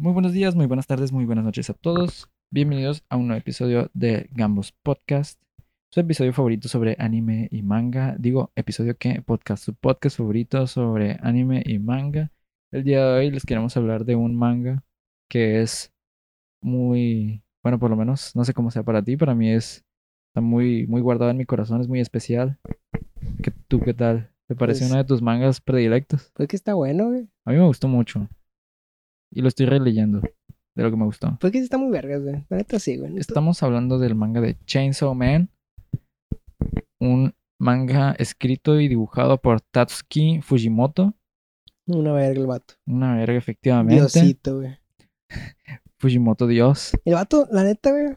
Muy buenos días, muy buenas tardes, muy buenas noches a todos. Bienvenidos a un nuevo episodio de Gambos Podcast. Su episodio favorito sobre anime y manga. Digo, episodio que podcast, su podcast favorito sobre anime y manga. El día de hoy les queremos hablar de un manga que es muy, bueno, por lo menos, no sé cómo sea para ti, para mí es está muy muy guardado en mi corazón, es muy especial. ¿Qué, ¿Tú qué tal? ¿Te parece Pues- uno de tus mangas predilectos? Pues que está bueno, güey. A mí me gustó mucho. Y lo estoy releyendo de lo que me gustó. Pues que sí está muy vergas, güey. La neta sí, güey. Estamos hablando del manga de Chainsaw Man. Un manga escrito y dibujado por Tatsuki Fujimoto. Una verga el vato. Una verga, efectivamente. Diosito, güey. Fujimoto Dios. El vato, la neta, güey.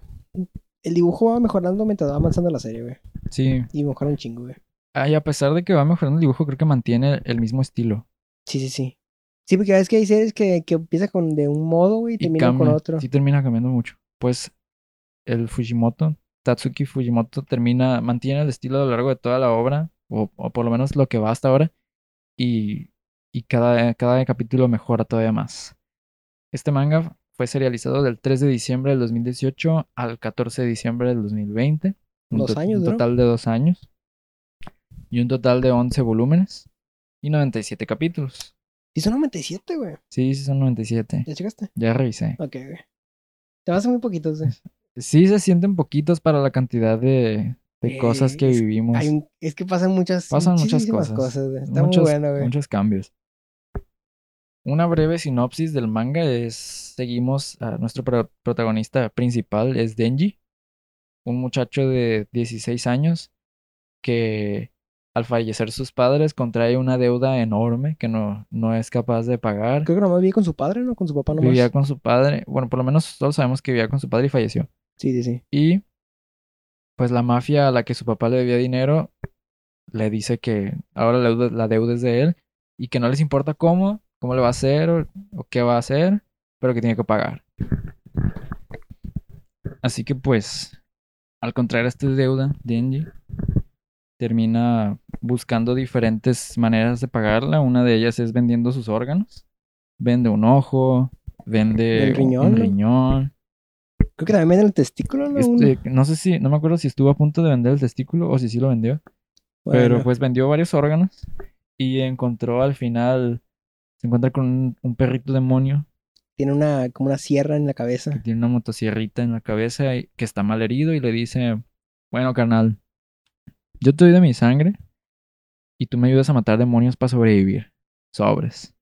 El dibujo va mejorando mientras va avanzando la serie, güey. Sí. Y mejora un chingo, güey. Ah, y a pesar de que va mejorando el dibujo, creo que mantiene el mismo estilo. Sí, sí, sí. Sí, porque ves que hay series que, que empieza con de un modo, güey, y Y termina con otro. Sí, termina cambiando mucho. Pues el Fujimoto, Tatsuki Fujimoto, termina, mantiene el estilo a lo largo de toda la obra, o, o por lo menos lo que va hasta ahora, y, y cada, cada capítulo mejora todavía más. Este manga fue serializado del 3 de diciembre del 2018 al 14 de diciembre del 2020. Un, Dos años, un ¿no? total de dos años. Y un total de 11 volúmenes y 97 capítulos. Sí, son 97, güey. Sí, sí son 97. ¿Ya checaste? Ya revisé. Ok, güey. Te vas a muy poquitos, güey. Sí se sienten poquitos para la cantidad de, de Eh, cosas que es- vivimos. Hay un- es que pasan muchas, Pasan muchas cosas. güey. Está muchos, muy bueno, güey. muchos cambios. Una breve sinopsis del manga es, seguimos a nuestro pro- protagonista principal, es Denji, un muchacho de 16 años que al fallecer sus padres contrae una deuda enorme que no, no es capaz de pagar. Creo que nomás vivía con su padre, ¿no? Con su papá nomás. Vivía con su padre, bueno, por lo menos todos sabemos que vivía con su padre y falleció. Sí, sí, sí. Y pues la mafia a la que su papá le debía dinero le dice que ahora la deuda, la deuda es de él y que no les importa cómo, cómo le va a hacer o, o qué va a hacer, pero que tiene que pagar. Así que pues, al contraer esta deuda, Denji termina buscando diferentes maneras de pagarla. Una de ellas es vendiendo sus órganos. Vende un ojo, vende riñón, un ¿no? riñón, Creo que también venden el testículo, este, no sé si, no me acuerdo si estuvo a punto de vender el testículo o si sí lo vendió. Pero pues vendió varios órganos y encontró al final, se encuentra con un, un perrito demonio Tiene una, como una sierra en la que cabeza. tiene una motosierrita en la cabeza y que está mal herido y le dice, bueno carnal, yo te doy de mi sangre y tú me ayudas a matar demonios para sobrevivir. Sobres.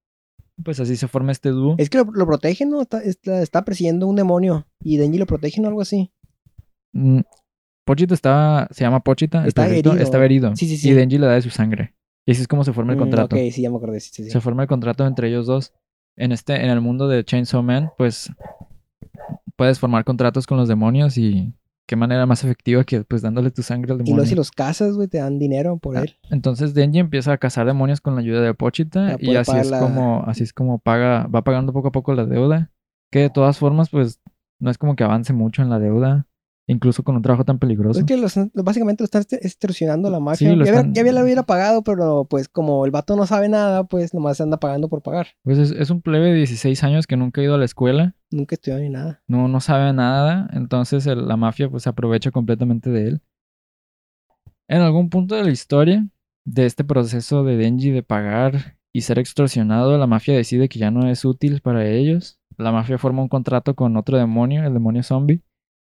Pues así se forma este dúo. Es que lo, lo protegen, ¿no? Está, está, está persiguiendo un demonio. Y Denji lo protegen o algo así. Mm, Pochita está, se llama Pochita, Está herido. estaba herido. Sí, sí, sí. Y Denji le da de su sangre. Y así es como se forma el Mm, contrato. ok, sí, ya me acordé. Sí, sí, sí. se forma el contrato entre ellos dos. En este, en el mundo de Chainsaw Man, pues puedes formar contratos con los demonios y qué manera más efectiva que pues dándole tu sangre al Y demonio. luego si los cazas, güey, te dan dinero por Ah, él. Entonces Denji empieza a cazar demonios con la ayuda de Pochita y así es la- como así es como paga va pagando poco a poco la deuda, que de todas formas pues no es como que avance mucho en la deuda, incluso con un trabajo tan peligroso. Es que los- básicamente lo están este- extorsionando la mafia. Sí, están- ya había- lo hubiera pagado, pero pues como el vato no sabe nada, pues nomás se anda pagando por pagar. Pues es, es un plebe de 16 años que nunca ha ido a la escuela Nunca estudió ni nada. no, no sabe nada, entonces el- la mafia pues se aprovecha completamente de él. En algún punto de la historia de este proceso de Denji de pagar y ser extorsionado, la mafia decide que ya no es útil para ellos. La mafia forma un contrato con otro demonio, el demonio zombie,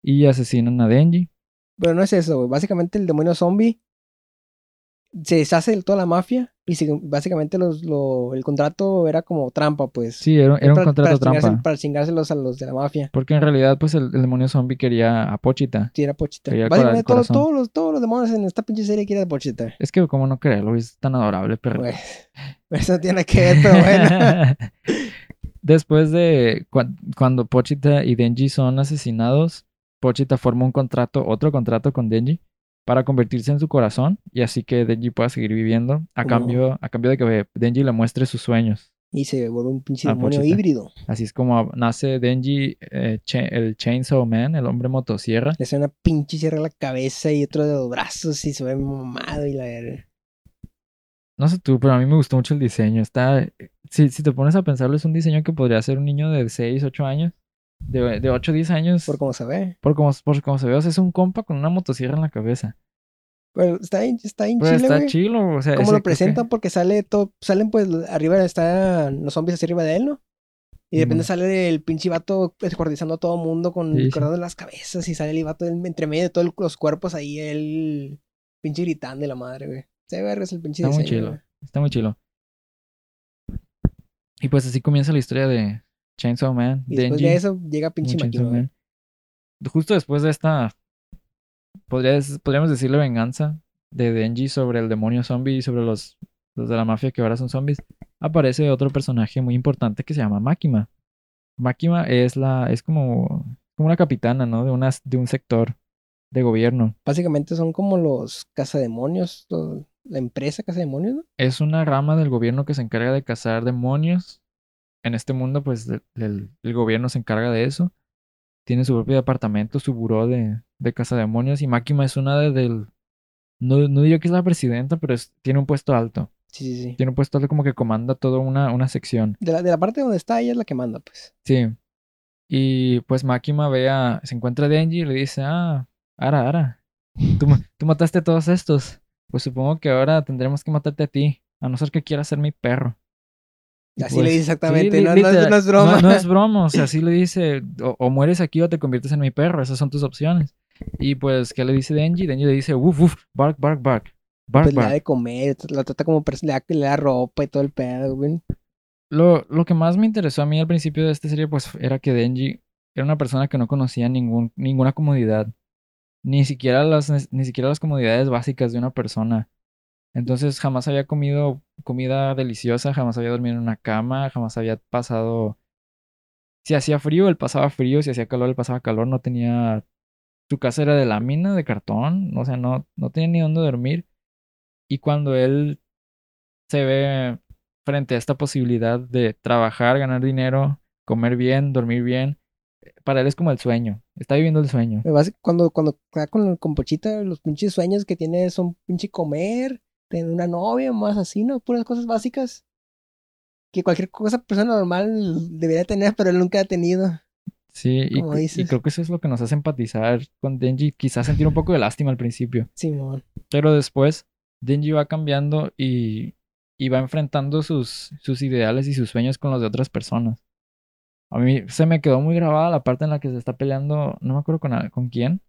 y asesinan a Denji. Pero no es eso, güey. Básicamente el demonio zombie se deshace de toda la mafia y se- básicamente los, lo- el contrato era como trampa, pues. Sí, era, era un para- contrato para trampa. para chingárselos a los de la mafia. Porque en realidad pues el, el demonio zombie quería a Pochita. Sí, era Pochita. Básicamente todos, los, todos los demonios en esta pinche serie quieren a Pochita. Es que como no creerlo, es tan adorable, pero... Pues, eso tiene que ver, pero bueno. Después de cuan- cuando Pochita y Denji son asesinados, Pochita forma un contrato, otro contrato con Denji para convertirse en su corazón y así que Denji pueda seguir viviendo a cambio, a cambio de que Denji le muestre sus sueños. Y se vuelve un pinche demonio híbrido. Así es como nace Denji, eh, el Chainsaw Man, el hombre motosierra. Le hace una pinche sierra a la cabeza y otro de los brazos y se ve mamado y la verga. No sé tú, pero a mí me gustó mucho el diseño. Está. Si, si te pones a pensarlo, es un diseño que podría ser un niño de 6, 8 años. De, de 8, 10 años. Por cómo se ve. Por como, por como se ve, o sea, es un compa con una motosierra en la cabeza. Pero está bien, está bien Pero chile, está chilo, o sea. Cómo ese- lo que- presentan, porque sale todo, salen pues arriba están los zombies hacia arriba de él, ¿no? Y de repente Simón. sale el pinche vato descuartizando a todo mundo con Sí, cortando las cabezas y sale el vato entre medio de todos los cuerpos ahí, él pinche gritando y la madre, güey. Se ve vergas el pinche Está muy chilo. güey. Está muy chilo. Y pues así comienza la historia de Chainsaw Man. Y después Denji, de eso llega pinche. Man. Justo después de esta, podrías- podríamos decirle venganza de Denji sobre el demonio zombie y sobre los, los de la mafia que ahora son zombies, aparece otro personaje muy importante que se llama Makima. Makima es la, es como, como una capitana, ¿no? De, de un sector de gobierno. Básicamente son como los cazademonios, la empresa cazademonios, ¿no? Es una rama del gobierno que se encarga de cazar demonios. En este mundo, pues el, gobierno se encarga de eso. Tiene su propio departamento, su buró de, de cazademonios. Y Makima es una de, del. No, no diría que es la presidenta, pero es- tiene un puesto alto. Sí, sí, sí. Tiene un puesto alto como que comanda toda una, una sección. De la, de la parte donde está ella es la que manda, pues. Sí. Y pues Makima ve a, se encuentra a Denji y le dice, ah, Ara, Ara, tú, tú mataste a todos estos. Pues supongo que ahora tendremos que matarte a ti, a no ser que quieras ser mi perro. Así pues, le dice sí, exactamente, no, no es, no es broma. No, no es broma, o sea, así le dice, o, o mueres aquí o te conviertes en mi perro, esas son tus opciones. Y pues, ¿qué le dice Denji? Denji le dice, uf, uf, bark, bark, bark, bark, Pues le da bark. de comer, la trata como, le da, le da ropa y todo el pedo, güey. Lo, lo que más me interesó a mí al principio de esta serie, pues, era que Denji era una persona que no conocía ningún, ninguna comodidad. Ni siquiera las, ni siquiera las comodidades básicas de una persona. Entonces jamás había comido comida deliciosa, jamás había dormido en una cama, jamás había pasado... Si hacía frío, él pasaba frío, si hacía calor, él pasaba calor, no tenía... Su casa era de lámina, de cartón, o sea, no, no tenía ni dónde dormir. Y cuando él se ve frente a esta posibilidad de trabajar, ganar dinero, comer bien, dormir bien, para él es como el sueño, está viviendo el sueño. Cuando, cuando con, con Pochita, los pinches sueños que tiene son pinche comer, tener una novia, más así, ¿no? Puras cosas básicas. Que cualquier cosa persona normal debería tener, pero él nunca ha tenido. Sí, y, y creo que eso es lo que nos hace empatizar con Denji, quizás sentir un poco de lástima al principio, Simón. pero después Denji va cambiando y, y va enfrentando sus, sus ideales y sus sueños con los de otras personas. A mí se me quedó muy grabada la parte en la que se está peleando, no me acuerdo con, con quién,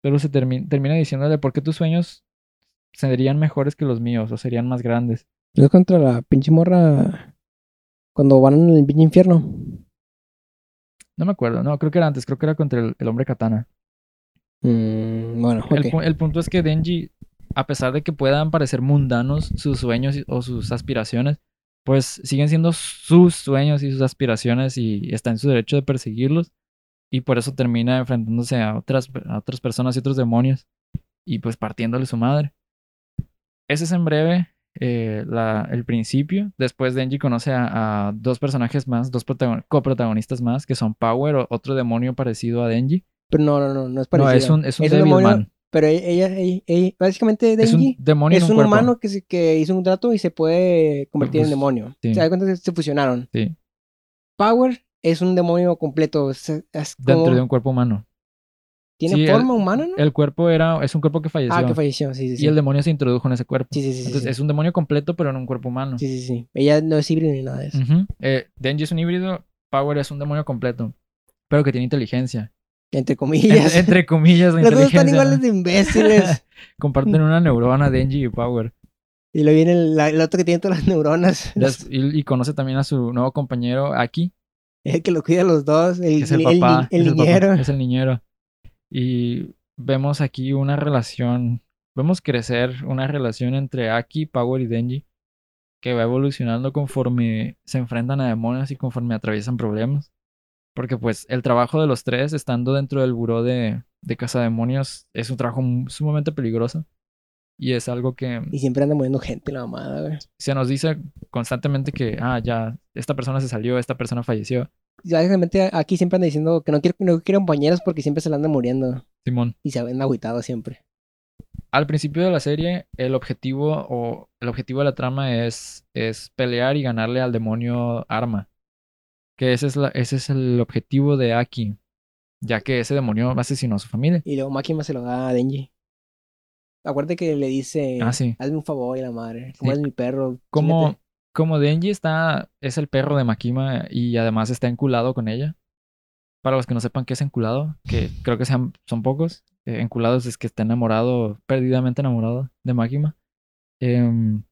pero se termi- termina diciéndole por qué tus sueños serían mejores que los míos o serían más grandes. Es contra la pinche morra cuando van en el pinche infierno. No me acuerdo, no, creo que era antes, creo que era contra el, el hombre katana. Mm, bueno, El, el punto es que Denji, a pesar de que puedan parecer mundanos sus sueños o sus aspiraciones, pues siguen siendo sus sueños y sus aspiraciones y está en su derecho de perseguirlos. Y por eso termina enfrentándose a otras, a otras personas y otros demonios y pues partiéndole su madre. Ese es en breve eh, la- el principio. Después Denji conoce a, a dos personajes más, dos protagon- coprotagonistas más, que son Power, o- otro demonio parecido a Denji. Pero no, no, no, no es No, parecido. es un, es un demonio, Devilman. Pero ella, ella, ella- básicamente Es un Denji demonio es un, humano que, se- que hizo un trato y se puede convertir en Pues, demonio. sí. ¿Se da cuenta que se fusionaron? Sí, Power es un demonio completo. Es, dentro de un cuerpo humano. Tiene sí, el- forma humana, ¿no? El cuerpo era, es un cuerpo que falleció. ah, que falleció, sí, sí, sí. Y el demonio se introdujo en ese cuerpo. Sí, sí, sí. Entonces sí. es un demonio completo, pero en un cuerpo humano. Sí, sí, sí. Ella no es híbrido ni nada de eso. Eh, Denji es un híbrido, Power es un demonio completo, pero que tiene inteligencia. Entre En- comillas. entre comillas, la Los dos están iguales de imbéciles. Comparten una neurona, Denji y Power. y luego viene el, otro que tiene todas las neuronas. Y, y conoce también a su nuevo compañero, Aki, El que lo cuida a los dos. El, es el papá. ni- el es el papá, niñero. es el niñero. Y vemos aquí una relación, vemos crecer una relación entre Aki, Power y Denji, que va evolucionando conforme se enfrentan a demonios y conforme atraviesan problemas. Porque pues el trabajo de los tres, estando dentro del buró de, de cazademonios, es un trabajo sumamente peligroso. Y es algo que Y siempre anda muriendo gente la mamada, güey. se nos dice constantemente que, ah, ya, esta persona se salió, esta persona falleció. Y básicamente aquí siempre anda diciendo que no quiere, no quiere compañeros porque siempre se le anda muriendo. Simón. Y se anda agüitado siempre. al principio de la serie, el objetivo o el objetivo de la trama es, es pelear y ganarle al demonio arma. Que ese es, la, ese es el objetivo de Aki. Ya que ese demonio asesinó a su familia. Y luego Makima se lo da a Denji. Acuérdate que le dice, Ah, sí. hazme un favor y la madre. Como Sí. es mi perro. Como, chingate". como Denji está, es el perro de Makima y además está enculado con ella. Para los que no sepan qué es enculado, que creo que sean, son pocos. eh, enculados es que está enamorado, perdidamente enamorado de Makima. Em,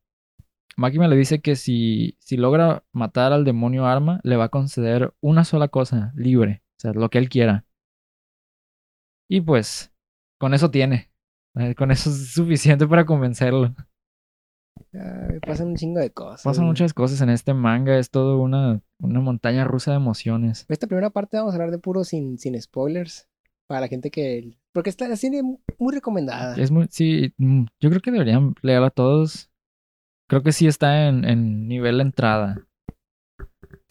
Makima le dice que si, si logra matar al demonio arma, le va a conceder una sola cosa, libre. O sea, lo que él quiera. Y pues, con eso tiene. Con eso es suficiente para convencerlo. Ay, pasan un chingo de cosas. Pasan muchas cosas en este manga, es todo una, una montaña rusa de emociones. Esta primera parte vamos a hablar de puro sin, sin spoilers. Para la gente que. Porque está la serie muy recomendada. Es muy, sí, mm, yo creo que deberían leerla todos. Creo que sí está en, en nivel de entrada.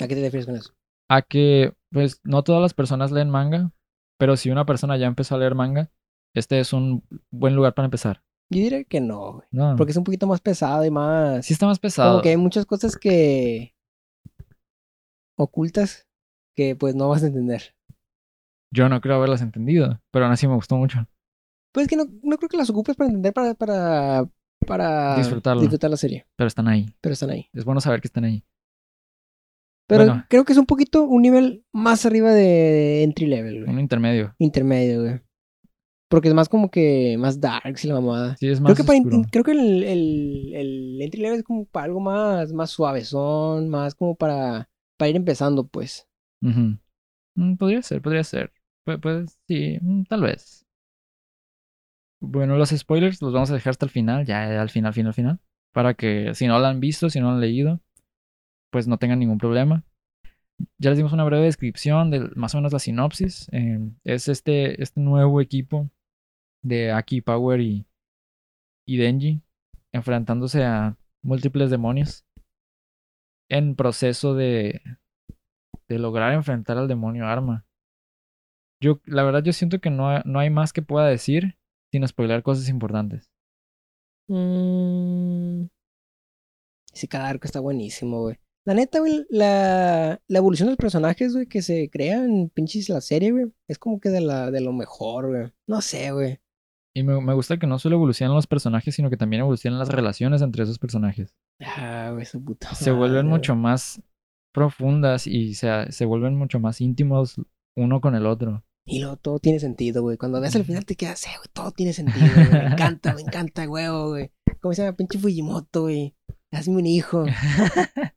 ¿A qué te refieres con eso? A que, pues, no todas las personas leen manga, pero si una persona ya empezó a leer manga, este es un buen lugar para empezar. Yo diría que no, güey. No, Porque es un poquito más pesado y más. sí está más pesado. Como que hay muchas cosas que. ocultas que pues no vas a entender. Yo no creo haberlas entendido, pero aún así me gustó mucho. Pues que no, no creo que las ocupes para entender, para. para. para Disfrutarlo. disfrutar la serie. Pero están ahí. Pero están ahí. Es bueno saber que están ahí. Pero Bueno. creo que es un poquito un nivel más arriba de entry level, güey. Un intermedio. Intermedio, güey. Porque es más como que más darks y la mamada. Sí, es más Creo que, para creo que el, el, el entry level es como para algo más, más suavezón, más como para, para ir empezando, pues. Mm, Podría ser, podría ser. Pu- Pues, sí, mm, tal vez. Bueno, los spoilers los vamos a dejar hasta el final, ya al final, final, final. Para que si no lo han visto, si no lo han leído, pues no tengan ningún problema. Ya les dimos una breve descripción de más o menos la sinopsis. Eh, es este, este nuevo equipo de Aki, Power y, y Denji enfrentándose a múltiples demonios en proceso de, de lograr enfrentar al demonio arma. Yo, la verdad, yo siento que no, no hay más que pueda decir sin spoiler cosas importantes. Mm. Ese cada arco está buenísimo, güey. La neta, güey, la, la evolución de los personajes, güey, que se crean en pinches la serie, güey, es como que de, la, de lo mejor, güey. No sé, güey. Y me, me gusta que no solo evolucionan los personajes, sino que también evolucionan las relaciones entre esos personajes. Ah, güey, su puta Se vuelven mucho más profundas y se, se vuelven mucho más íntimos uno con el otro. Y luego todo tiene sentido, güey. Cuando ves al final te quedas, eh, güey, todo tiene sentido, güey. Me encanta, me encanta, güey, güey. ¿Cómo se llama? Pinche Fujimoto, güey. Hazme un hijo.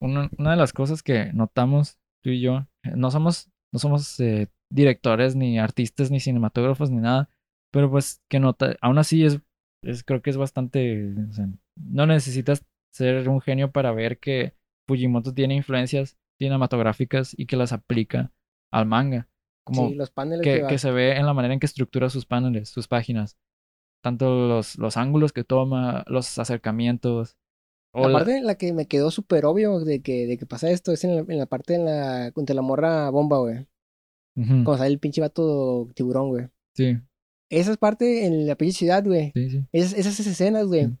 Una, una de las cosas que notamos tú y yo, eh, no somos, no somos eh, directores, ni artistas, ni cinematógrafos, ni nada, pero pues que nota, aún así es, es creo que es bastante, o sea, no necesitas ser un genio para ver que Fujimoto tiene influencias cinematográficas y que las aplica al manga. Como sí, los paneles que, va- que se ve en la manera en que estructura sus paneles, sus páginas. Tanto los, los ángulos que toma, los acercamientos. o la- Aparte, la que me quedó súper obvio de que, de que pasa esto es en la, en la parte en la, contra la morra bomba, güey. Cuando sale el pinche vato tiburón, güey. Sí, Esa es parte en la pinche ciudad, güey. sí, sí. Esas, esas escenas, güey. Sí.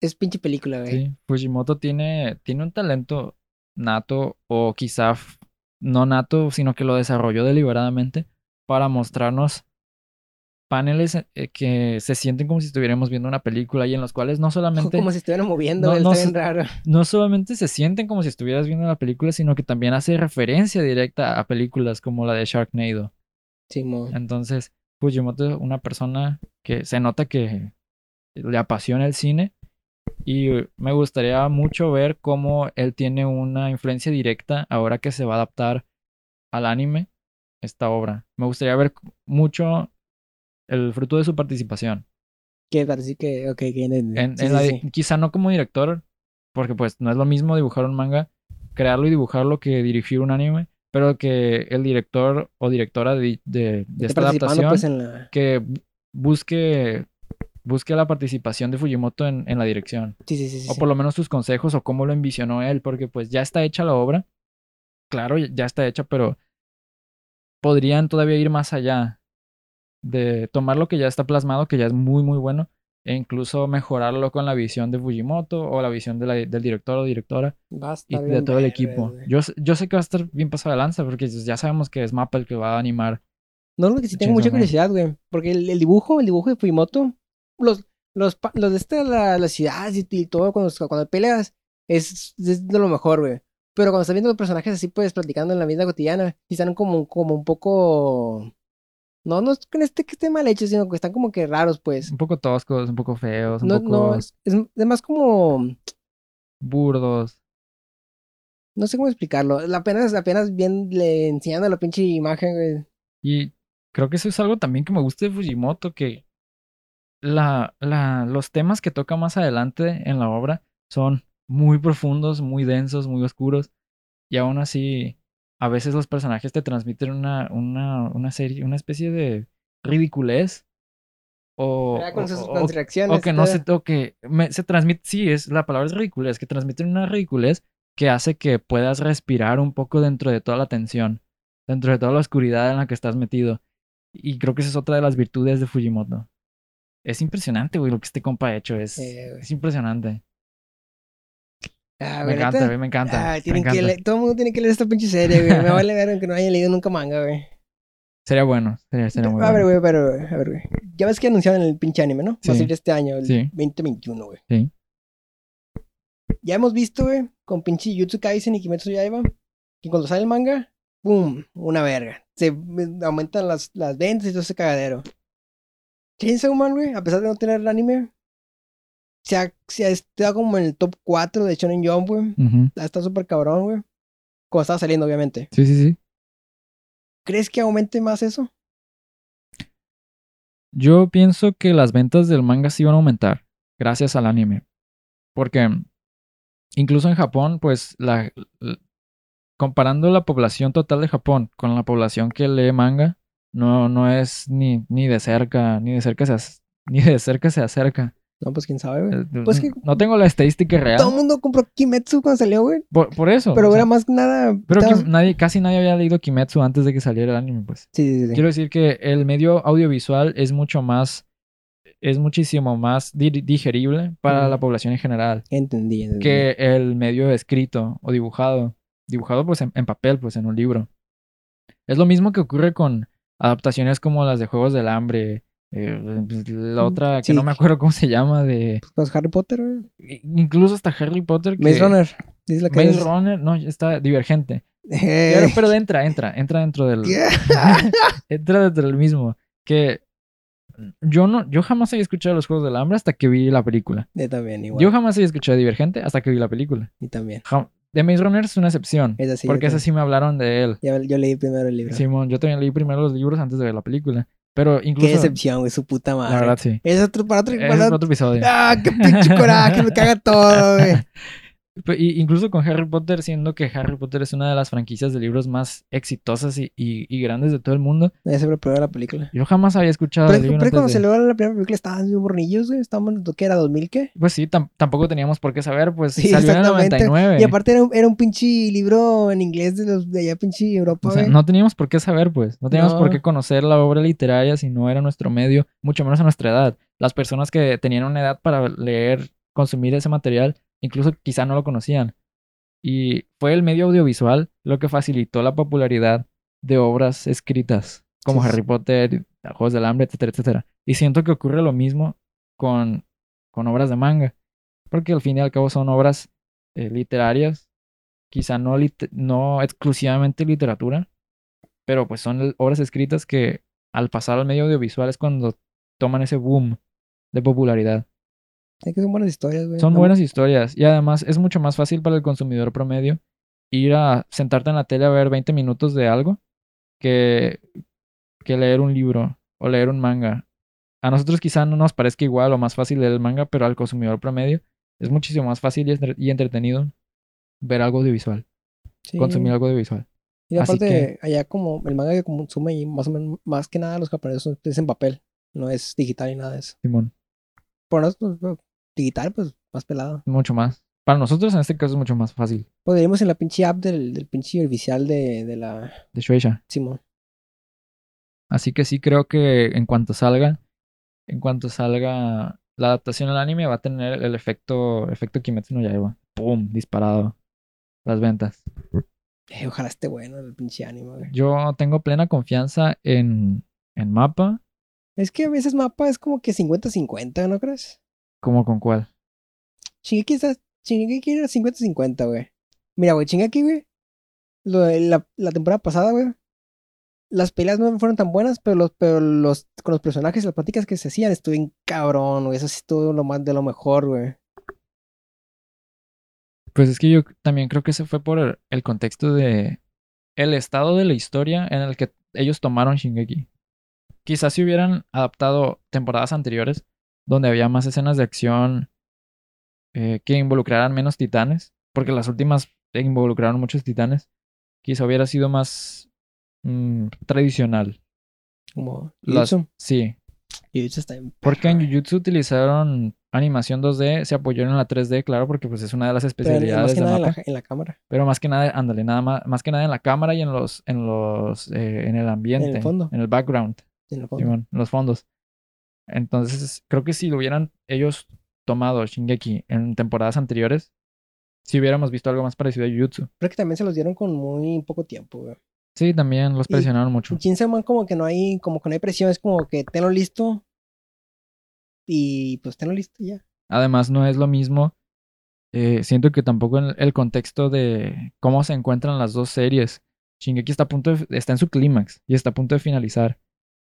Es pinche película, güey. Sí, Fujimoto tiene, tiene un talento nato o quizá no nato, sino que lo desarrolló deliberadamente para mostrarnos paneles eh, que se sienten como si estuviéramos viendo una película y en los cuales no solamente, Como si estuvieran moviendo, No, bien raro. no solamente se sienten como si estuvieras viendo la película, sino que también hace referencia directa a películas como la de Sharknado. Simón. Entonces, Fujimoto es una persona que se nota que le apasiona el cine y me gustaría mucho ver cómo él tiene una influencia directa ahora que se va a adaptar al anime esta obra. Me gustaría ver mucho el fruto de su participación. Que parece que, ok, que. En, Sí, en sí, la sí. di- Quizá no como director, porque pues no es lo mismo dibujar un manga, crearlo y dibujarlo que dirigir un anime, pero que el director o directora de, de- de Está esta adaptación pues, en la... que bu- busque, busque la participación de Fujimoto en, en la dirección. Sí, sí, sí. O por lo menos sus consejos o cómo lo envisionó él, porque pues ya está hecha la obra. Claro, ya está hecha, pero podrían todavía ir más allá. de tomar lo que ya está plasmado, que ya es muy, muy bueno, e incluso mejorarlo con la visión de Fujimoto o la visión de la- del director o directora y de todo el equipo. Yo, sé- yo sé que va a estar bien pasado de lanza porque ya sabemos que es Mappa el que va a animar. No, lo que sí tengo mucha curiosidad, güey. Porque el, el dibujo, el dibujo de Fujimoto, los, los, los de esta, la, las ciudades y, y todo, cuando, cuando peleas, es, es de lo mejor, güey. Pero cuando estás viendo los personajes así, pues, platicando en la vida cotidiana, sí están como, como un poco... No, no es que este que esté mal hecho, sino que están como que raros, pues. Un poco toscos, un poco feos, un No, poco no, es, es, es más como... burdos. No sé cómo explicarlo. Apenas, apenas bien le enseñando la pinche imagen, güey. Y creo que eso es algo también que me gusta de Fujimoto, que la, la, los temas que toca más adelante en la obra son muy profundos, muy densos, muy oscuros. Y aún así, a veces los personajes te transmiten una, una, una serie, una especie de ridiculez. O, con o- sus, que no se, o que me- se transmite, sí, es, la palabra es ridiculez, que transmiten una ridiculez que hace que puedas respirar un poco dentro de toda la tensión, dentro de toda la oscuridad en la que estás metido. Y creo que esa es otra de las virtudes de Fujimoto. Es impresionante, güey, lo que este compa ha hecho, es, Eh, es impresionante. Ah, Me encanta, güey, me encanta. Ah, me que encanta. leer- todo el mundo tiene que leer esta pinche serie, güey. Me vale ver aunque no haya leído nunca manga, güey. Sería bueno, sería, sería muy a ver, bueno. güey, pero, a ver, güey. Ya ves que anunciaron el pinche anime, ¿no? Va a Sí. salir este año, el Sí. 2021, güey. Sí. Ya hemos visto, güey, con pinche Jutsu Kaisen y Kimetsu Yaiba, que cuando sale el manga, ¡pum! Una verga. Se aumentan las, las ventas y todo ese cagadero. Chainsaw Man, güey, a pesar de no tener el anime, se ha, se ha estado como en el top 4 de Shonen Jump, güey. Ujú. Está súper cabrón, güey. Cuando estaba saliendo, obviamente. Sí, sí, sí. ¿Crees que aumente más eso? Yo pienso que las ventas del manga sí van a aumentar gracias al anime. Porque incluso en Japón, pues, la, l- comparando la población total de Japón con la población que lee manga, no, no es ni, ni de cerca, ni de cerca se, ni de cerca se acerca. No, pues quién sabe, güey. Eh, Pues que No tengo la estadística real. todo el mundo compró Kimetsu cuando salió, güey. Por, por eso. Pero sea, era más que nada. pero que nadie, casi nadie había leído Kimetsu antes de que saliera el anime, pues. Sí, sí, sí. Quiero decir que el medio audiovisual es mucho más, es muchísimo más di- digerible para la población en general Entendí, entendí. que el medio escrito o dibujado. Dibujado pues en, en papel, pues en un libro. Es lo mismo que ocurre con adaptaciones como las de Juegos del Hambre. Eh, pues, la Mm, otra que no me acuerdo cómo se llama de... Pues Harry Potter, güey. Incluso hasta Harry Potter. Que, Maze Runner. Dice la que Maze es. Runner, no, está divergente. Eh, Pero, pero entra, entra, entra dentro del... entra dentro del mismo. Que yo no, yo jamás había escuchado los Juegos del Hambre hasta que vi la película. Yo también, igual. Yo jamás había escuchado Divergente hasta que vi la película. Y también. Ja- The Maze Runner es una excepción. Es así. porque yo esa sí me hablaron de él. Ya- yo leí primero el libro. Simón, yo también leí primero los libros antes de ver la película. Pero Qué incluso... decepción, güey, su puta madre. La verdad, sí. Es otro para otro. Para es otro episodio. Ah, qué pinche coraje, me caga todo, güey. Y- incluso con Harry Potter, siendo que Harry Potter es una de las franquicias de libros más exitosas y, y- y grandes de todo el mundo, Ya se preparó la película. yo jamás había escuchado Pero, el libro pero antes cuando de- se logró la primera película estaban bien bornillos, güey. Estábamos, ¿qué era? ¿2000 qué? Pues sí, tam- tampoco teníamos por qué saber, pues Sí, salió en el exactamente. 99. Y aparte era un, era un pinche libro en inglés de los de allá pinche Europa, O sea, güey. no teníamos por qué saber, pues. No teníamos por qué conocer la obra literaria si no era nuestro medio, mucho menos a nuestra edad. Las personas que tenían una edad para leer, consumir ese material, incluso quizá no lo conocían. Y fue el medio audiovisual lo que facilitó la popularidad de obras escritas, como Sí. Harry Potter, Juegos del Hambre, etcétera, etcétera. Y siento que ocurre lo mismo con, con obras de manga, porque al fin y al cabo son obras eh, literarias, quizá no, lit- no exclusivamente literatura, pero pues son obras escritas que al pasar al medio audiovisual es cuando toman ese boom de popularidad. Es que son buenas historias, güey. Son No- buenas historias y además es mucho más fácil para el consumidor promedio ir a sentarte en la tele a ver 20 minutos de algo que, que leer un libro o leer un manga. A nosotros quizá no nos parezca igual o más fácil leer el manga, pero al consumidor promedio es muchísimo más fácil y, entre- y entretenido ver algo audiovisual, Sí. consumir algo audiovisual. Y aparte, allá como el manga que consume y más o menos, más que nada los japoneses es en papel. No es digital ni nada de eso. Simón, Por nosotros, digital, pues, más pelado. mucho más. Para nosotros en este caso es mucho más fácil. Podríamos en la pinche app del, del pinche oficial de, de la De Shueisha. Simón. Así que sí creo que en cuanto salga, en cuanto salga la adaptación al anime va a tener el efecto, efecto Kimetsu no Yaiba. ¡Pum! Disparado. Las ventas. Eh, ojalá esté bueno el pinche anime, güey. Yo tengo plena confianza en, en Mapa. Es que a veces mapa es como que 50-50, ¿no crees? ¿Cómo con cuál? Shingeki está. Shingeki era 50-50, güey. Mira, güey, Shingeki, güey. La, la temporada pasada, güey. Las peleas no fueron tan buenas, pero los, pero los, con los personajes, las pláticas que se hacían, estuvo bien cabrón, güey. Eso sí estuvo lo más de lo mejor, güey. Pues es que yo también creo que ese fue por el, el contexto de el estado de la historia en el que ellos tomaron Shingeki. Quizás si hubieran adaptado temporadas anteriores, donde había más escenas de acción eh, que involucraran menos titanes, porque las últimas involucraron muchos titanes, quizá hubiera sido más mm, tradicional. Como Las- sí, porque en güey. Jujutsu utilizaron animación 2D, se apoyaron en la 3D, claro, porque pues es una de las Pero especialidades más que de nada en mapa. la, en la cámara. Pero más que nada, ándale, nada más, más que nada en la cámara y en los, en los, eh, en el ambiente, fondo. en el background, En el fondo. Simón, en los fondos. Entonces, creo que si lo hubieran ellos tomado Shingeki en temporadas anteriores, si hubiéramos visto algo más parecido a Jujutsu. Creo que también se los dieron con muy poco tiempo, güey. Sí, también los Y- presionaron mucho. En Chainsaw Man como que no hay, como que no hay presión, es como que tenlo listo. Y pues tenlo listo y ya. Además, no es lo mismo. eh, siento que tampoco en el contexto de cómo se encuentran las dos series. Shingeki está a punto de- está en su clímax y está a punto de finalizar.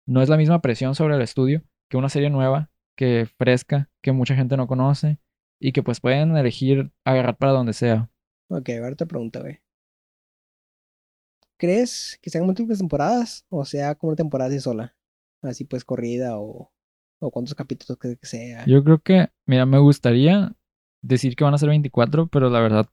No es la misma presión sobre el estudio que una serie nueva, que fresca, que mucha gente no conoce y que pues pueden elegir agarrar para donde sea. Ok, ahora te pregunta, güey. ¿Crees que sean múltiples temporadas o sea como una temporada así sola? Así pues corrida o, o cuántos capítulos que, que sea. Yo creo que, mira, me gustaría decir que van a ser 24, pero la verdad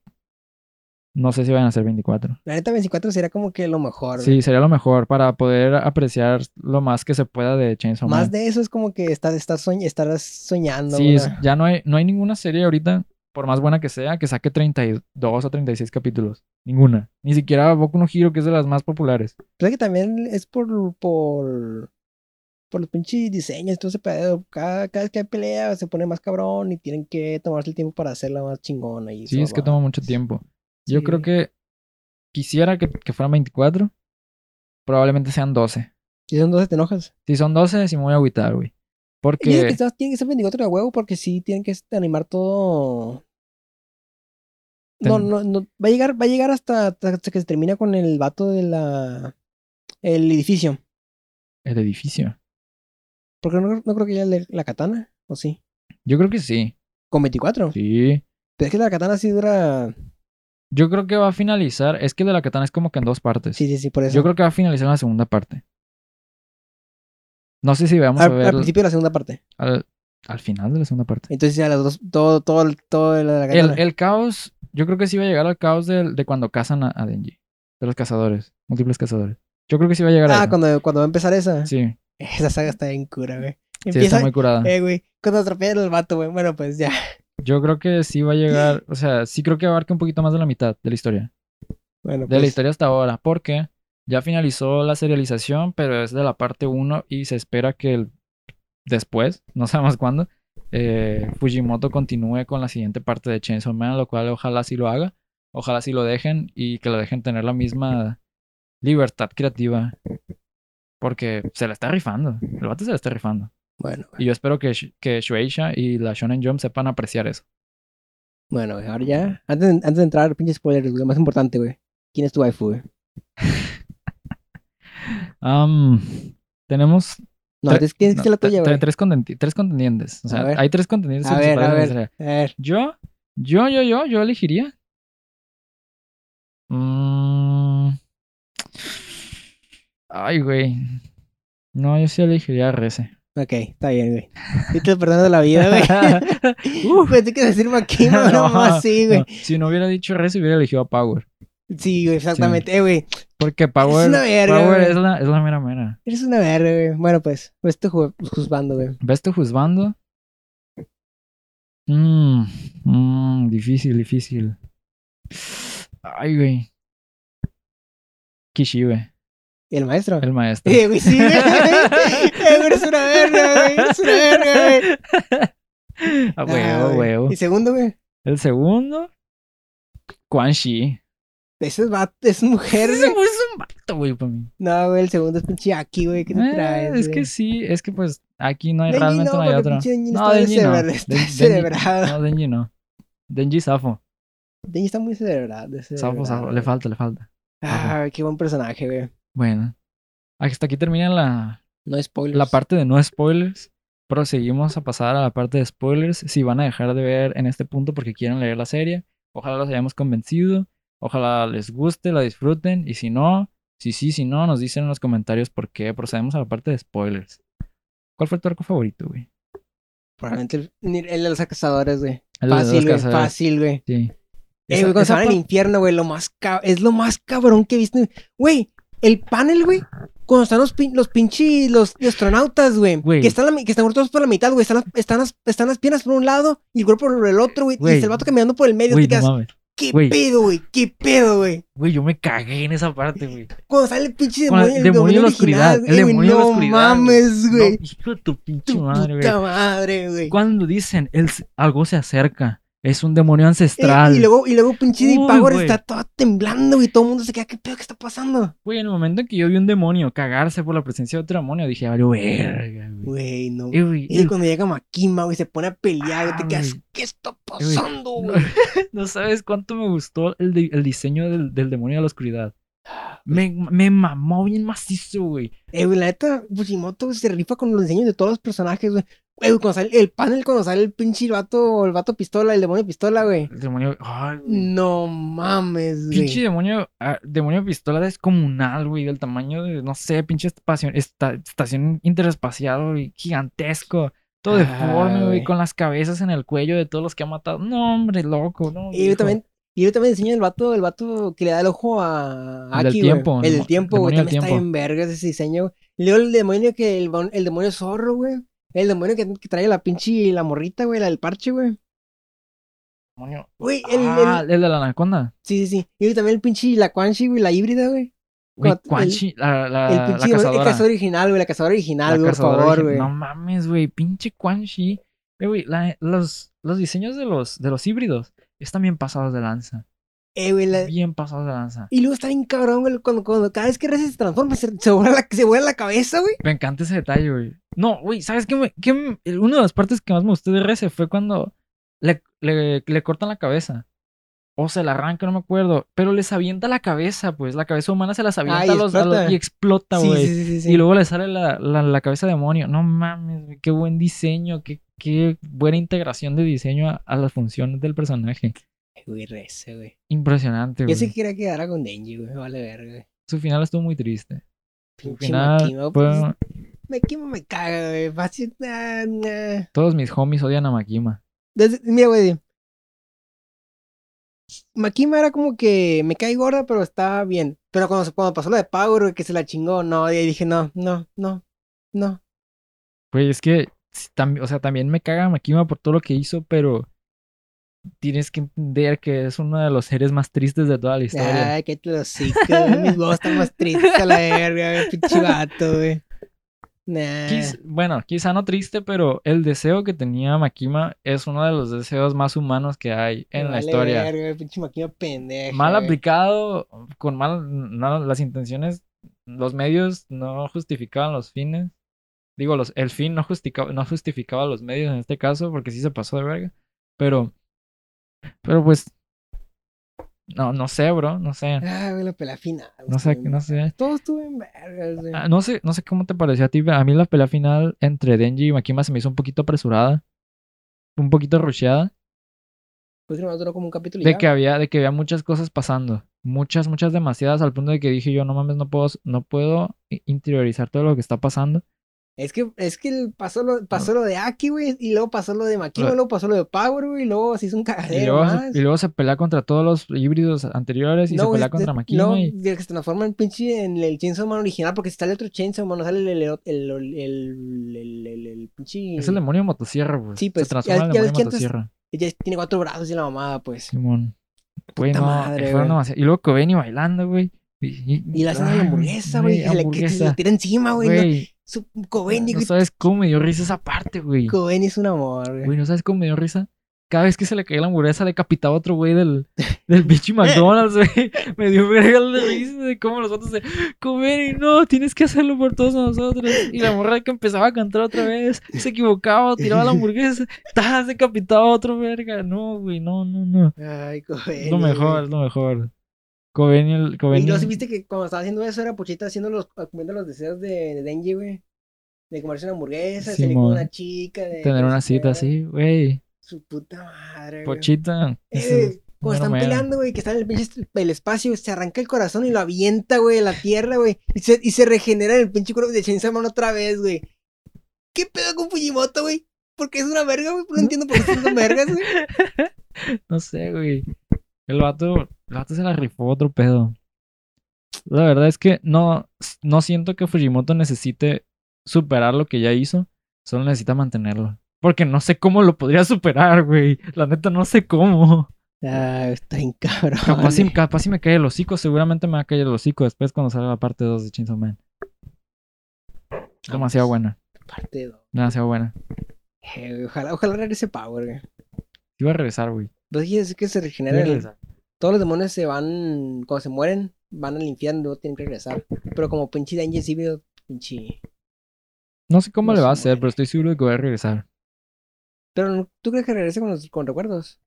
no sé si van a ser 24. La neta 24 sería como que lo mejor. güey. Sí, sería lo mejor para poder apreciar lo más que se pueda de Chainsaw Man. Más de eso es como que estás, estás, soñ- estarás soñando. Sí, es- ya no hay, no hay ninguna serie ahorita, por más buena que sea, que saque 32 o 36 capítulos. Ninguna. Ni siquiera Boku no Hero, que es de las más populares. Creo que también es por, por, por los pinches diseños, todo ese pedo. Cada, cada vez que hay pelea se pone más cabrón y tienen que tomarse el tiempo para hacerla más chingona. Y Sí, es que toma mucho tiempo. Yo Sí, creo que quisiera que, que fueran 24. Probablemente sean 12. Si son 12 te enojas. Si son 12, sí me voy a agüitar, güey. Porque... que tienen que ser 24 de huevo porque sí tienen que este, animar todo. No, Ten- no, no. Va a llegar, va a llegar hasta, hasta que se termina con el vato de la. El edificio. El edificio. Porque no, no creo que ya le- la katana, ¿o sí? Yo creo que sí. Con 24. Sí. Pero es que la katana sí dura. Yo creo que va a finalizar. Es que el de la katana es como que en dos partes. Sí, sí, sí, por eso. Yo creo que va a finalizar en la segunda parte. No sé si veamos a al, ver al principio de la segunda parte. al, al final de la segunda parte. Entonces ya las dos, todo, todo, el- todo el- la El, katana. el caos, yo creo que sí va a llegar al caos de, de cuando cazan a, a Denji. De los cazadores. Múltiples cazadores. Yo creo que sí va a llegar a ah, cuando, cuando va a empezar esa. Sí, Esa saga está bien cura, güey. sí, está muy curada. eh, güey, cuando atropellan al vato, güey. Bueno, pues ya. Yo creo que sí va a llegar, o sea, sí creo que abarca un poquito más de la mitad de la historia. Bueno, De la pues. historia hasta ahora, porque ya finalizó la serialización, pero es de la parte 1 y se espera que el- después, no sabemos cuándo, eh, Fujimoto continúe con la siguiente parte de Chainsaw Man, lo cual ojalá sí lo haga, ojalá sí lo dejen y que lo dejen tener la misma libertad creativa, porque se la está rifando, el vato se la está rifando. Bueno. Y yo espero que, que Shueisha y la Shonen Jump sepan apreciar eso. Bueno, güey, ahora ya. Antes, de- antes de entrar, pinche spoilers, güey. Más importante, güey. ¿Quién es tu waifu, güey? Tenemos No, tienes que que no, la tuya, güey. tres, contendi- tres contendientes. O sea, hay tres contendientes. A ver, a ver, serie. a ver. Yo, yo, yo, yo, yo elegiría. Mm. Ay, güey. No, yo sí elegiría a Reze. Ok, está bien, güey. Sí te perdonando la vida, güey. Uf, pensé que decir Makima, no, No, más sí, güey. No, si no hubiera dicho Reze, hubiera elegido a Power. Sí, güey, exactamente. Eh, güey, Porque Power, una verga, Power güey. es, la, es la mera mera. eres una verga, güey. Bueno, pues, estoy ju- juzgando, güey. ¿Ves tu juzgando? Mmm, mmm, difícil, difícil. Ay, güey. Kishibe. ¿El maestro? El maestro. Eh, güey, sí, güey. Eh, güey, eres una verga, güey. Eres una verga, güey. A Ah, huevo, güey. huevo. Y segundo, güey. El segundo, Quan Shi. Ese es, vato, es mujer, Ese güey. güey es un vato, güey, para mí. No, güey, el segundo es pinche Aki, güey. ¿Qué te Eh, traes? es que sí, es que pues aquí no hay Denji realmente no, no hay otro. Denji No, Denji no. está Den- Denji-. No, Denji no. Denji Safo. Denji está muy cerebrado. Safo, Safo. Le falta, le falta. Ah, qué buen personaje, güey. Bueno. Hasta aquí termina la, No spoilers. la parte de no spoilers. Proseguimos a pasar a la parte de spoilers. Si van a dejar de ver en este punto porque quieren leer la serie, ojalá los hayamos convencido. Ojalá les guste, la disfruten. Y si no, si sí, si no, nos dicen en los comentarios por qué. Procedemos a la parte de spoilers. ¿Cuál fue tu arco favorito, güey? Probablemente el, el de los cazadores, güey. El de los Fácil, güey. cazadores. Fácil, güey. Sí. Eh, Esa- güey, cuando se van al infierno, güey, lo más cab- es lo más cabrón que he visto. Güey, el panel, güey, cuando están los, pin- los pinches, los, los astronautas, güey, que están, la que están todos por la mitad, güey, están las, están, las, están las piernas por un lado y el cuerpo por el otro, güey, y está el vato caminando por el medio, te no quedas, mames. ¿qué pedo, güey? ¿Qué pedo, güey? Güey, yo me cagué en esa parte, güey. Cuando sale el pinche demonio, el el demonio de la oscuridad. El demonio de la no oscuridad. mames, güey. No, hijo de tu pinche tu madre, güey. madre, güey. Cuando dicen el, algo se acerca, es un demonio Eh, ancestral. y luego, y luego pinche Uy, güey. está todo temblando, güey, todo el mundo se queda, ¿qué pedo que está pasando? Güey, en el momento en que yo vi un demonio cagarse por la presencia de otro demonio, dije, vale, verga, güey. No. Eh, Y eh, cuando llega Makima, güey, se pone a pelear, Ah, te quedas. ¿qué está pasando, güey? no sabes cuánto me gustó el, el diseño del, del demonio de la oscuridad. Me, me mamó bien macizo, güey. Eh, güey, la neta, Fujimoto se rifa con los diseños de todos los personajes, güey. Güey, cuando sale el panel, cuando sale el pinche vato, el vato pistola, el demonio pistola, güey. El demonio. Ay, güey. No mames, Pinche güey. demonio, ah, demonio pistola descomunal, güey, del tamaño de, no sé, pinche estación, esta- estación interespacial, güey, gigantesco, todo deforme, güey, güey. con las cabezas en el cuello de todos los que ha matado. No, hombre, loco, no. Y yo también, y yo también diseño el vato, el vato que le da el ojo a El del Aki, güey. tiempo, El el del tiempo, güey. También está en vergas ese diseño. güey. Luego el demonio que, el, el demonio zorro, güey. El demonio que, que trae la pinche, la morrita, güey, la del parche, güey. Demonio- Güey, el, Ah, el- el de la anaconda. sí, sí, sí. Y también el pinche, la Quan Chi, güey, la híbrida, güey. Güey, la, la, El la pinche el cazador original, güey, la cazadora original, La güey, por favor, güey. No mames, güey, pinche Quan Chi. Eh, güey, la- los, los diseños de los, de los híbridos están bien pasados de lanza. Eh, güey, la- Bien pasados de lanza. Y luego está bien cabrón, güey, cuando, cuando cada vez que Reza se transforma, se, se vuela la, se vuela la cabeza, güey. Me encanta ese detalle, güey. No, güey, ¿sabes qué? me- qué me- Una de las partes que más me gustó de RC fue cuando le, le, le cortan la cabeza. O se la arranca, no me acuerdo. Pero les avienta la cabeza, pues. La cabeza humana se las avienta Ay, a los, a los- explota. y explota, Sí, güey. sí, sí, sí, sí. Y luego le sale la, la, la cabeza de demonio. No mames, güey. Qué buen diseño. Qué, qué buena integración de diseño a, a las funciones del personaje. Güey, Reza, güey. Impresionante, Yo güey. sí quería quedar con Denji, güey. Vale verga, güey. Su final estuvo muy triste. Su Pinche final Makima, pues, Makima me caga, güey. Fácil, nah, nah. Todos mis homies odian a Makima. Desde- mira, güey. Makima era como que me cae gorda, pero está bien. Pero cuando, cuando pasó lo de Power, güey, que se la chingó, no, y ahí dije, no, no, no, no. Güey, es que, o sea, también me caga Makima por todo lo que hizo, pero tienes que entender que es uno de los seres más tristes de toda la historia. Ay, que te lo cico. Mis voz están más tristes a la verga. Pinche vato, güey. Nah. Bueno, quizá no triste, pero el deseo que tenía Makima es uno de los deseos más humanos que hay en la Vale historia. verga, pinche Makima pendeja. Mal güey. aplicado, con mal, no, las intenciones, los medios no justificaban los fines. Digo, los, el fin no justificaba, no justificaba los medios en este caso, porque sí se pasó de verga. Pero, pero pues, no, no sé, bro, no sé. Ah, güey, la pelea final. No sé, no sé. Todo estuvo en vergas. Ah, no sé, no sé cómo te pareció a ti, a mí la pelea final entre Denji y Makima se me hizo un poquito apresurada. Un poquito rusheada. Pues que duró como un capítulo De ya. que había, de que había muchas cosas pasando. Muchas, muchas demasiadas, al punto de que dije yo, no mames, no puedo, no puedo interiorizar todo lo que está pasando. Es que, es que el- pasó, lo, pasó lo de Aki, güey, y luego pasó lo de Makima, Lo- luego pasó lo de Power, güey, y luego se hizo un Y cagadero luego, se, más. y luego se pelea contra todos los híbridos anteriores y No, se pelea contra Makima no, y... que se transforma en pinche en el Chainsaw Man original, porque si sale otro Chainsaw Man, no sale el, el, el, el, pinche... Es el demonio motosierra, güey. Sí, pues, Se transforma ya- en el demonio motosierra. Ella tiene cuatro brazos y la mamada, pues. Simón. Güey, no, madre, Y luego Kobeni bailando, güey. Y, Y le hacen a la hamburguesa, güey. se le tira encima, güey. ¿No? Güey, Su Coveney, no güey. sabes cómo me dio risa esa parte, güey. Coveney es un amor, güey. Güey, ¿no sabes cómo me dio risa? Cada vez que se le caía la hamburguesa, decapitaba a otro güey del, del pinche McDonald's, güey. Me dio verga de risa de cómo los otros se comer y no, tienes que hacerlo por todos nosotros. Y la morra que empezaba a cantar otra vez, se equivocaba, tiraba la hamburguesa, ¡tas! decapitaba a otro verga. No, güey, no, no, no. Ay, Coveney. Lo mejor, lo mejor. Y sí viste que cuando estaba haciendo eso era Pochita haciendo los, cumpliendo los deseos de, de Denji, güey. De comerse una hamburguesa, de salir con una chica, de... Tener una cita así, güey. Su puta madre, güey. Pochita. Eh, cuando están mero. peleando, güey, que están en el pinche el espacio, se arranca el corazón y lo avienta, güey, a la tierra, güey. Y se, y se regenera en el pinche cuerpo de Chainsaw Man otra vez, güey. ¿Qué pedo con Fujimoto, güey? Porque es una verga, güey. No entiendo por qué son vergas, güey. No sé, güey. El vato, el vato se la rifó otro pedo. La verdad es que no, no siento que Fujimoto necesite superar lo que ya hizo. Solo necesita mantenerlo. Porque no sé cómo lo podría superar, güey. La neta, no sé cómo. Ah, está cabrón. Capaz si, capaz si me cae el hocico. Seguramente me va a caer el hocico después cuando salga la parte 2 de Chainsaw Man. Demasiado buena. Parte dos. Demasiado buena. Eh, ojalá, ojalá regrese Power, güey. Iba a regresar, güey. Pues sí, es que se a el-. Todos los demonios se van, cuando se mueren, van al infierno, luego tienen que regresar. Pero como pinche Denji sí veo pinche... No sé cómo No le va a hacer, muere. pero estoy seguro de que va a regresar. Pero ¿tú crees que regrese con, los, con recuerdos?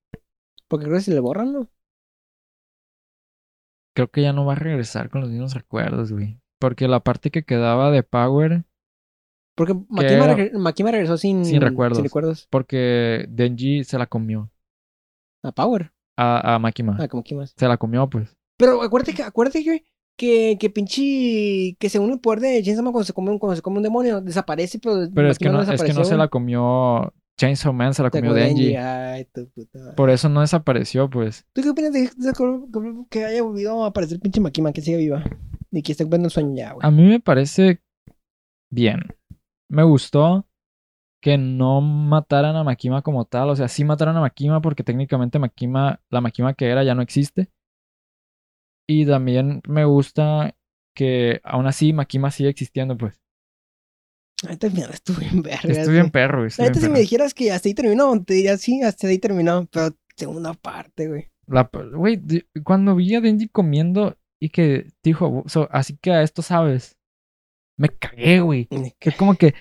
Porque creo que si le borran, ¿no? creo que ya no va a regresar con los mismos recuerdos, güey. Porque la parte que quedaba de Power, Porque Makima, era- regre- Makima regresó sin, Sin recuerdos. sin recuerdos. porque Denji se la comió A Power. A, a Makima. Ah, como Kimas. Se la comió, pues. Pero acuérdate que, acuérdate que, que, que pinche, que según el poder de Chainsaw Man cuando se come un, cuando se come un demonio, desaparece, pero, Pero es que no, es que no se la comió Chainsaw Man, se la comió Denji. Ay, tu puta madre. Por eso no desapareció, pues. ¿Tú qué opinas de, que haya volvido a aparecer pinche Makima, que sigue viva? Y que esté cumpliendo el sueño ya, güey. A mí me parece bien. Me gustó que no mataran a Makima como tal. O sea, sí mataron a Makima porque técnicamente Makima, la Makima que era ya no existe. Y también me gusta que aún así Makima sigue existiendo, pues. Al final estuve bien verga. Estoy bien perro, güey. neta, si me perro. dijeras que hasta ahí terminó, te diría sí, hasta ahí terminó. Pero segunda parte, güey. La- Güey, cuando vi a Denji comiendo y que dijo, "So, así que a esto sabes. Me cagué, güey. Es como que.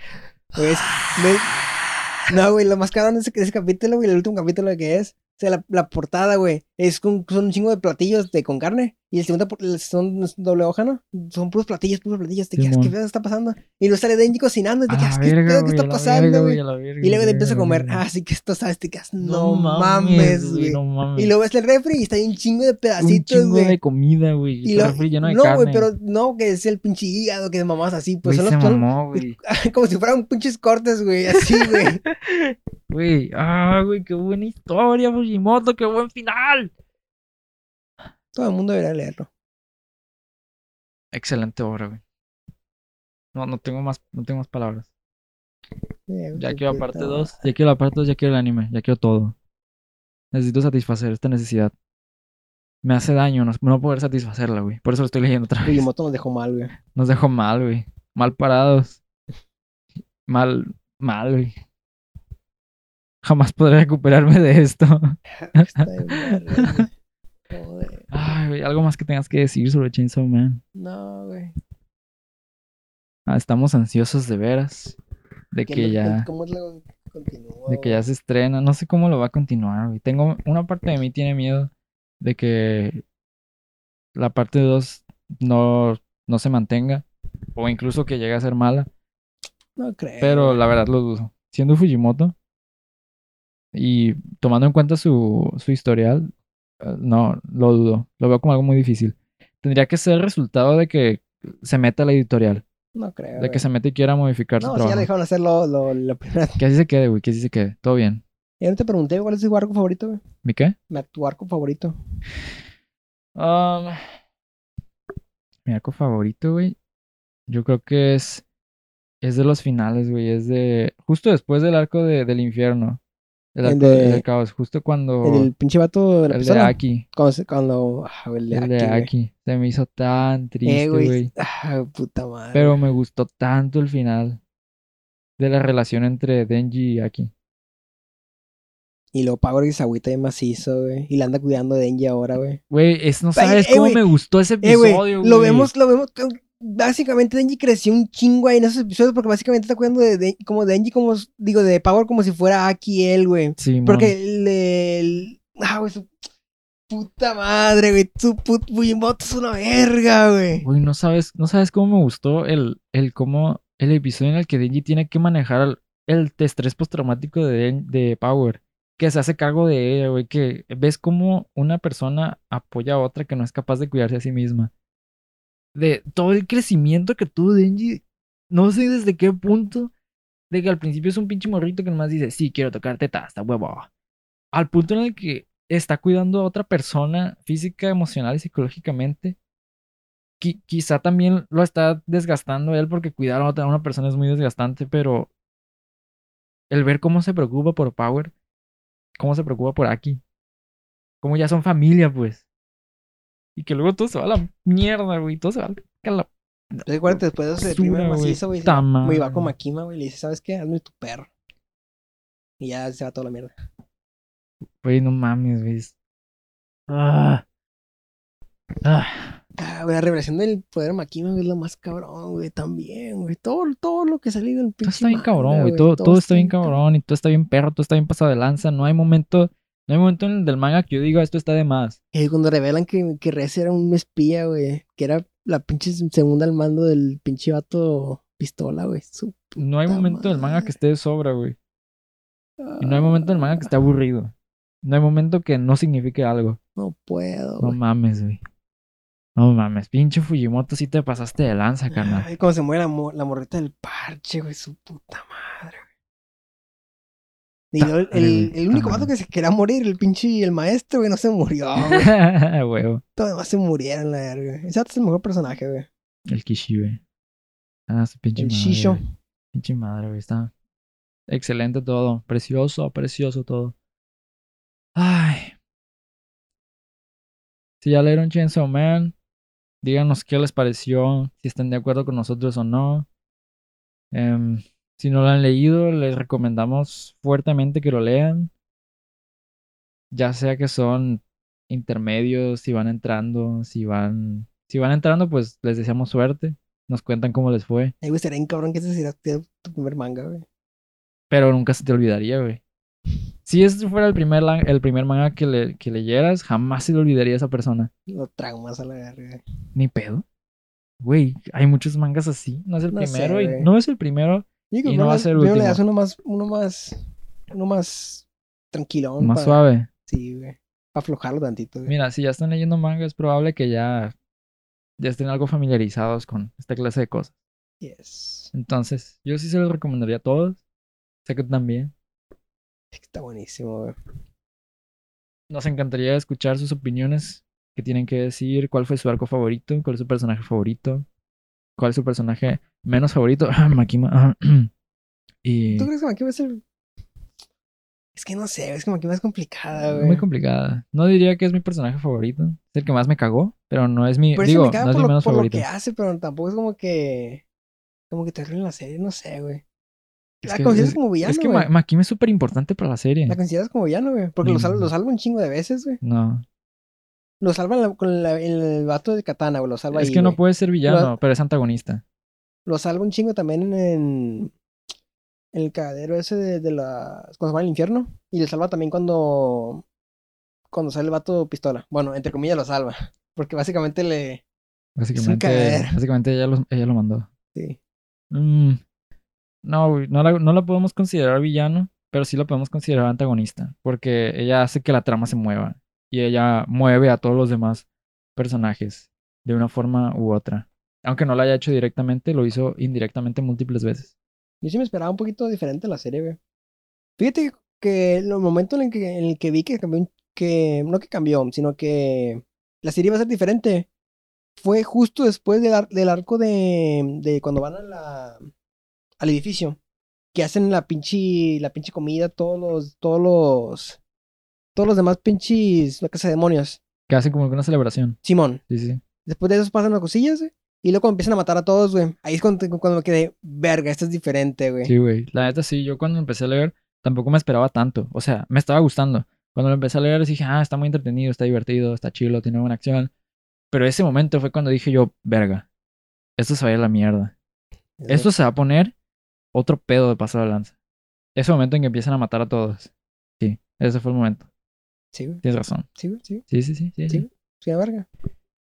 Pues, me- No, güey, lo más cabrón de ese, ese capítulo, güey, el último capítulo que es. O sea, la portada, güey, es con, son un chingo de platillos de, con carne. Y el segundo son doble hoja, ¿no? Son puros platillos, puros platillos. Te quedas, ¿qué Simón. pedo está pasando? Y luego sale Denji cocinando. Y te quedas, ¿qué pedo que güey, está pasando, güey? Y luego te empieza a comer. Ah, sí que esto sabes, te quedas, no, mames, güey. No. Y luego ves el refri y está ahí un chingo de un pedacitos, chingo güey. de comida, güey. Y refri lleno de no, carne. güey, pero no, que es el pinche hígado, que de mamás así, pues son, los- mamó, güey. como si fueran pinches cortes, güey, así, güey. Güey, ah, güey, qué buena historia, Fujimoto, qué buen final. Todo el mundo debería leerlo. Excelente obra, güey. No, no tengo más, no tengo más palabras. Ya quiero la parte 2, ya quiero la parte 2, ya quiero el anime, ya quiero todo. Necesito satisfacer esta necesidad. Me hace daño no, no poder satisfacerla, güey. Por eso lo estoy leyendo otra vez. Nos dejó mal, güey. Nos dejó mal, güey. Mal parados. Mal, mal, güey. Jamás podré recuperarme de esto. Está. Joder. Ay, güey, algo más que tengas que decir sobre Chainsaw Man. No, güey. Ah, estamos ansiosos de veras. De ¿Qué que lo- ya, ¿Cómo es lo continúa? de que ya se estrena. No sé cómo lo va a continuar, güey. Tengo, una parte de mí tiene miedo de que la parte 2 no, no se mantenga. O incluso que llegue a ser mala. No creo. Pero la verdad lo dudo. Siendo Fujimoto y tomando en cuenta su, su historial, no, lo dudo. Lo veo como algo muy difícil. Tendría que ser el resultado de que se meta a la editorial. No creo. De que güey. se meta y quiera modificar su No, si ya trabajo. le dejaron hacer lo, lo, la primera. Que así se quede, güey. Que así se quede. Todo bien. Ya no te pregunté cuál es tu arco favorito, güey. ¿Mi qué? Tu arco favorito. Um, mi arco favorito, güey. Yo creo que es. Es de los finales, güey. Es de. Justo después del arco de- del infierno. El El de- del caos, justo cuando... El del pinche vato de la el de. Aki. Cuando, se- cuando ah, el de El Aki, de güey. Aki. Se me hizo tan triste, Eh, güey. güey. Ah, puta madre. Pero me gustó tanto el final de la relación entre Denji y Aki. Y luego Power que se agüita de macizo, güey. Y la anda cuidando de Denji ahora, güey. Güey, es, no sabes eh, cómo me gustó ese Eh, güey. episodio, Lo güey. vemos, lo vemos. Básicamente Denji creció un chingo ahí en esos episodios porque básicamente está cuidando de, de- como Denji, como, digo, de Power como si fuera Aki él, güey. Sí. Porque el, el- ah, güey, su puta madre, güey. Su put Fujimoto es una verga, güey. Güey, no sabes, no sabes cómo me gustó el, el cómo el episodio en el que Denji tiene que manejar el, el estrés postraumático de, de Power. Que se hace cargo de ella, güey. Que ves cómo una persona apoya a otra que no es capaz de cuidarse a sí misma. De todo el crecimiento que tuvo Denji. No sé desde qué punto. De que al principio es un pinche morrito que nomás dice, sí, quiero tocarte hasta huevo. Al punto en el que está cuidando a otra persona física, emocional y psicológicamente qui- quizá también lo está desgastando él porque cuidar a otra una persona es muy desgastante, pero el ver cómo se preocupa por Power, cómo se preocupa por Aki, cómo ya son familia, pues. Y que luego todo se va a la mierda, güey, todo se va a la... Entonces, acuérdate, después de eso Basura, güey. macizo, güey. va- Güey, va madre. con Makima, güey. Le dice, ¿sabes qué? Hazme tu perro. Y ya se va toda la mierda. Güey, no mames, güey. Ah. Ah. Ah, güey, la revelación del poder de Makima, güey, es lo más cabrón, güey, también, güey. Todo, todo lo que ha salido del Todo pinche está bien cabrón, güey. Todo, todo está bien cabrón y todo está bien perro, todo está bien pasado de lanza. No hay momento, no hay momento en el del manga que yo diga esto está de más. Cuando revelan que, que Rez era un espía, güey, que era la pinche segunda al mando del pinche vato pistola, güey. No hay momento del manga que esté de sobra, güey. Y no hay momento del manga que esté aburrido. No hay momento que no signifique algo. No puedo, No mames, güey. No mames, pinche Fujimoto, sí te pasaste de lanza, carnal. Ay, cuando se muere la, mo- la morrita del parche, güey, su puta madre. Y el, el, el único vato que se quería morir, el pinche el maestro, güey, no se murió. Huevo. Todos demás se murieron, la verga. Ese es el mejor personaje, güey. El Kishibe. Ah, su pinche El madre. Shisho. güey. Pinche madre, güey. Está excelente todo. Precioso, precioso todo. Ay. Si ya leyeron Chainsaw Man, díganos qué les pareció, si están de acuerdo con nosotros o no. Em, si no lo han leído, les recomendamos fuertemente que lo lean. Ya sea que son intermedios, si van entrando, si van, si van entrando, pues les deseamos suerte. Nos cuentan cómo les fue. Ay, güey, sería un cabrón que ese sería tu primer manga, güey. Pero nunca se te olvidaría, güey. Si este fuera el primer, el primer manga que, le, que leyeras, jamás se le olvidaría a esa persona. Lo traumas a la verga. Ni pedo. Güey, hay muchos mangas así. No es el No sé, primero y no es el primero. Y, Y no va a ser el primero le último. das uno más, uno más, uno más tranquilón. Más suave. Sí, güey. Aflojarlo tantito, güey. Mira, si ya están leyendo manga, es probable que ya, ya estén algo familiarizados con esta clase de cosas. Yes. Entonces, yo sí se los recomendaría a todos. Sé que también. Está buenísimo, güey. Nos encantaría escuchar sus opiniones. ¿Qué tienen que decir? ¿Cuál fue su arco favorito? ¿Cuál es su personaje favorito? ¿Cuál es su personaje menos favorito? Makima. y ¿Tú crees que Makima es el...? Es que no sé, es que Makima es complicada, güey. muy complicada. No diría que es mi personaje favorito. Es el que más me cagó, pero no es mi, Por eso digo, me caga no es por, mi lo, menos por lo que hace, pero tampoco es como que... Como que te arruina la serie, no sé, güey. Es La que- consideras es- como villano, Es que. Ma- Makima es súper importante para la serie. La consideras como villano, güey. Porque lo, salva, Mm. lo salva un chingo de veces, güey. No, Lo salva la- con la- el vato de Katana, güey. Lo salva es ahí, que no güey. puede ser villano, pero es antagonista. Lo salva un chingo también en, en el cagadero ese de, de la... Cuando se va al infierno. Y le salva también cuando... Cuando sale el vato pistola. Bueno, entre comillas lo salva. Porque básicamente le... Básicamente, cagadero. básicamente ella, lo, ella lo mandó. Sí. Mm, no, güey, no la, no la podemos considerar villano, pero sí la podemos considerar antagonista, porque ella hace que la trama se mueva y ella mueve a todos los demás personajes de una forma u otra. Aunque no lo haya hecho directamente, lo hizo indirectamente múltiples veces. Yo sí me esperaba un poquito diferente la serie, güey. Fíjate que el momento en el que, en el que vi que cambió, que no que cambió, sino que la serie iba a ser diferente, fue justo después del, del arco de, de cuando van a al edificio. que hacen la pinche, la pinche comida, todos los, todos los, todos los demás pinches, la casa de demonios. Que hacen como que una celebración. Simón. Sí, sí. Después de eso pasan las cosillas, güey. Y luego empiezan a matar a todos, güey. Ahí es cuando, cuando me quedé, verga, esto es diferente, güey. Sí, güey. La neta sí, yo cuando empecé a leer tampoco me esperaba tanto. O sea, me estaba gustando. Cuando lo empecé a leer dije, ah, está muy entretenido, está divertido, está chido, tiene buena acción. Pero ese momento fue cuando dije yo, verga, esto se va a ir a la mierda. Esto se va a poner otro pedo de paso de lanza. Ese momento en que empiezan a matar a todos. Sí, ese fue el momento. Sí, güey. Tienes razón. Sí, güey, sí. Sí, sí, sí. Sí, Sí, sí. la verga.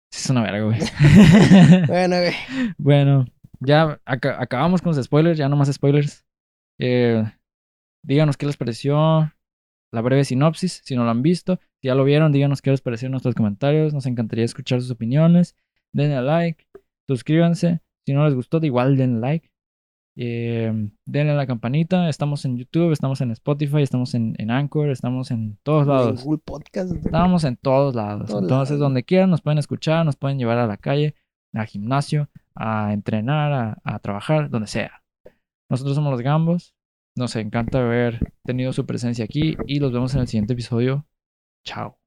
Sí, es una verga, güey. Bueno, güey. bueno, ya aca- acabamos con los spoilers, ya no más spoilers. Eh, díganos qué les pareció la breve sinopsis, si no lo han visto. Si ya lo vieron, díganos qué les pareció en nuestros comentarios. Nos encantaría escuchar sus opiniones. Denle a like, suscríbanse. Si no les gustó, igual denle like. Eh, denle a la campanita. Estamos en YouTube, estamos en Spotify, estamos en, en Anchor, estamos en todos En lados. Google Podcast. Estamos en todos lados. Todos Entonces, lados. donde quieran, nos pueden escuchar, nos pueden llevar a la calle, al gimnasio, a entrenar, a, a trabajar, donde sea. Nosotros somos los Gambos. Nos encanta haber tenido su presencia aquí y los vemos en el siguiente episodio. Chao.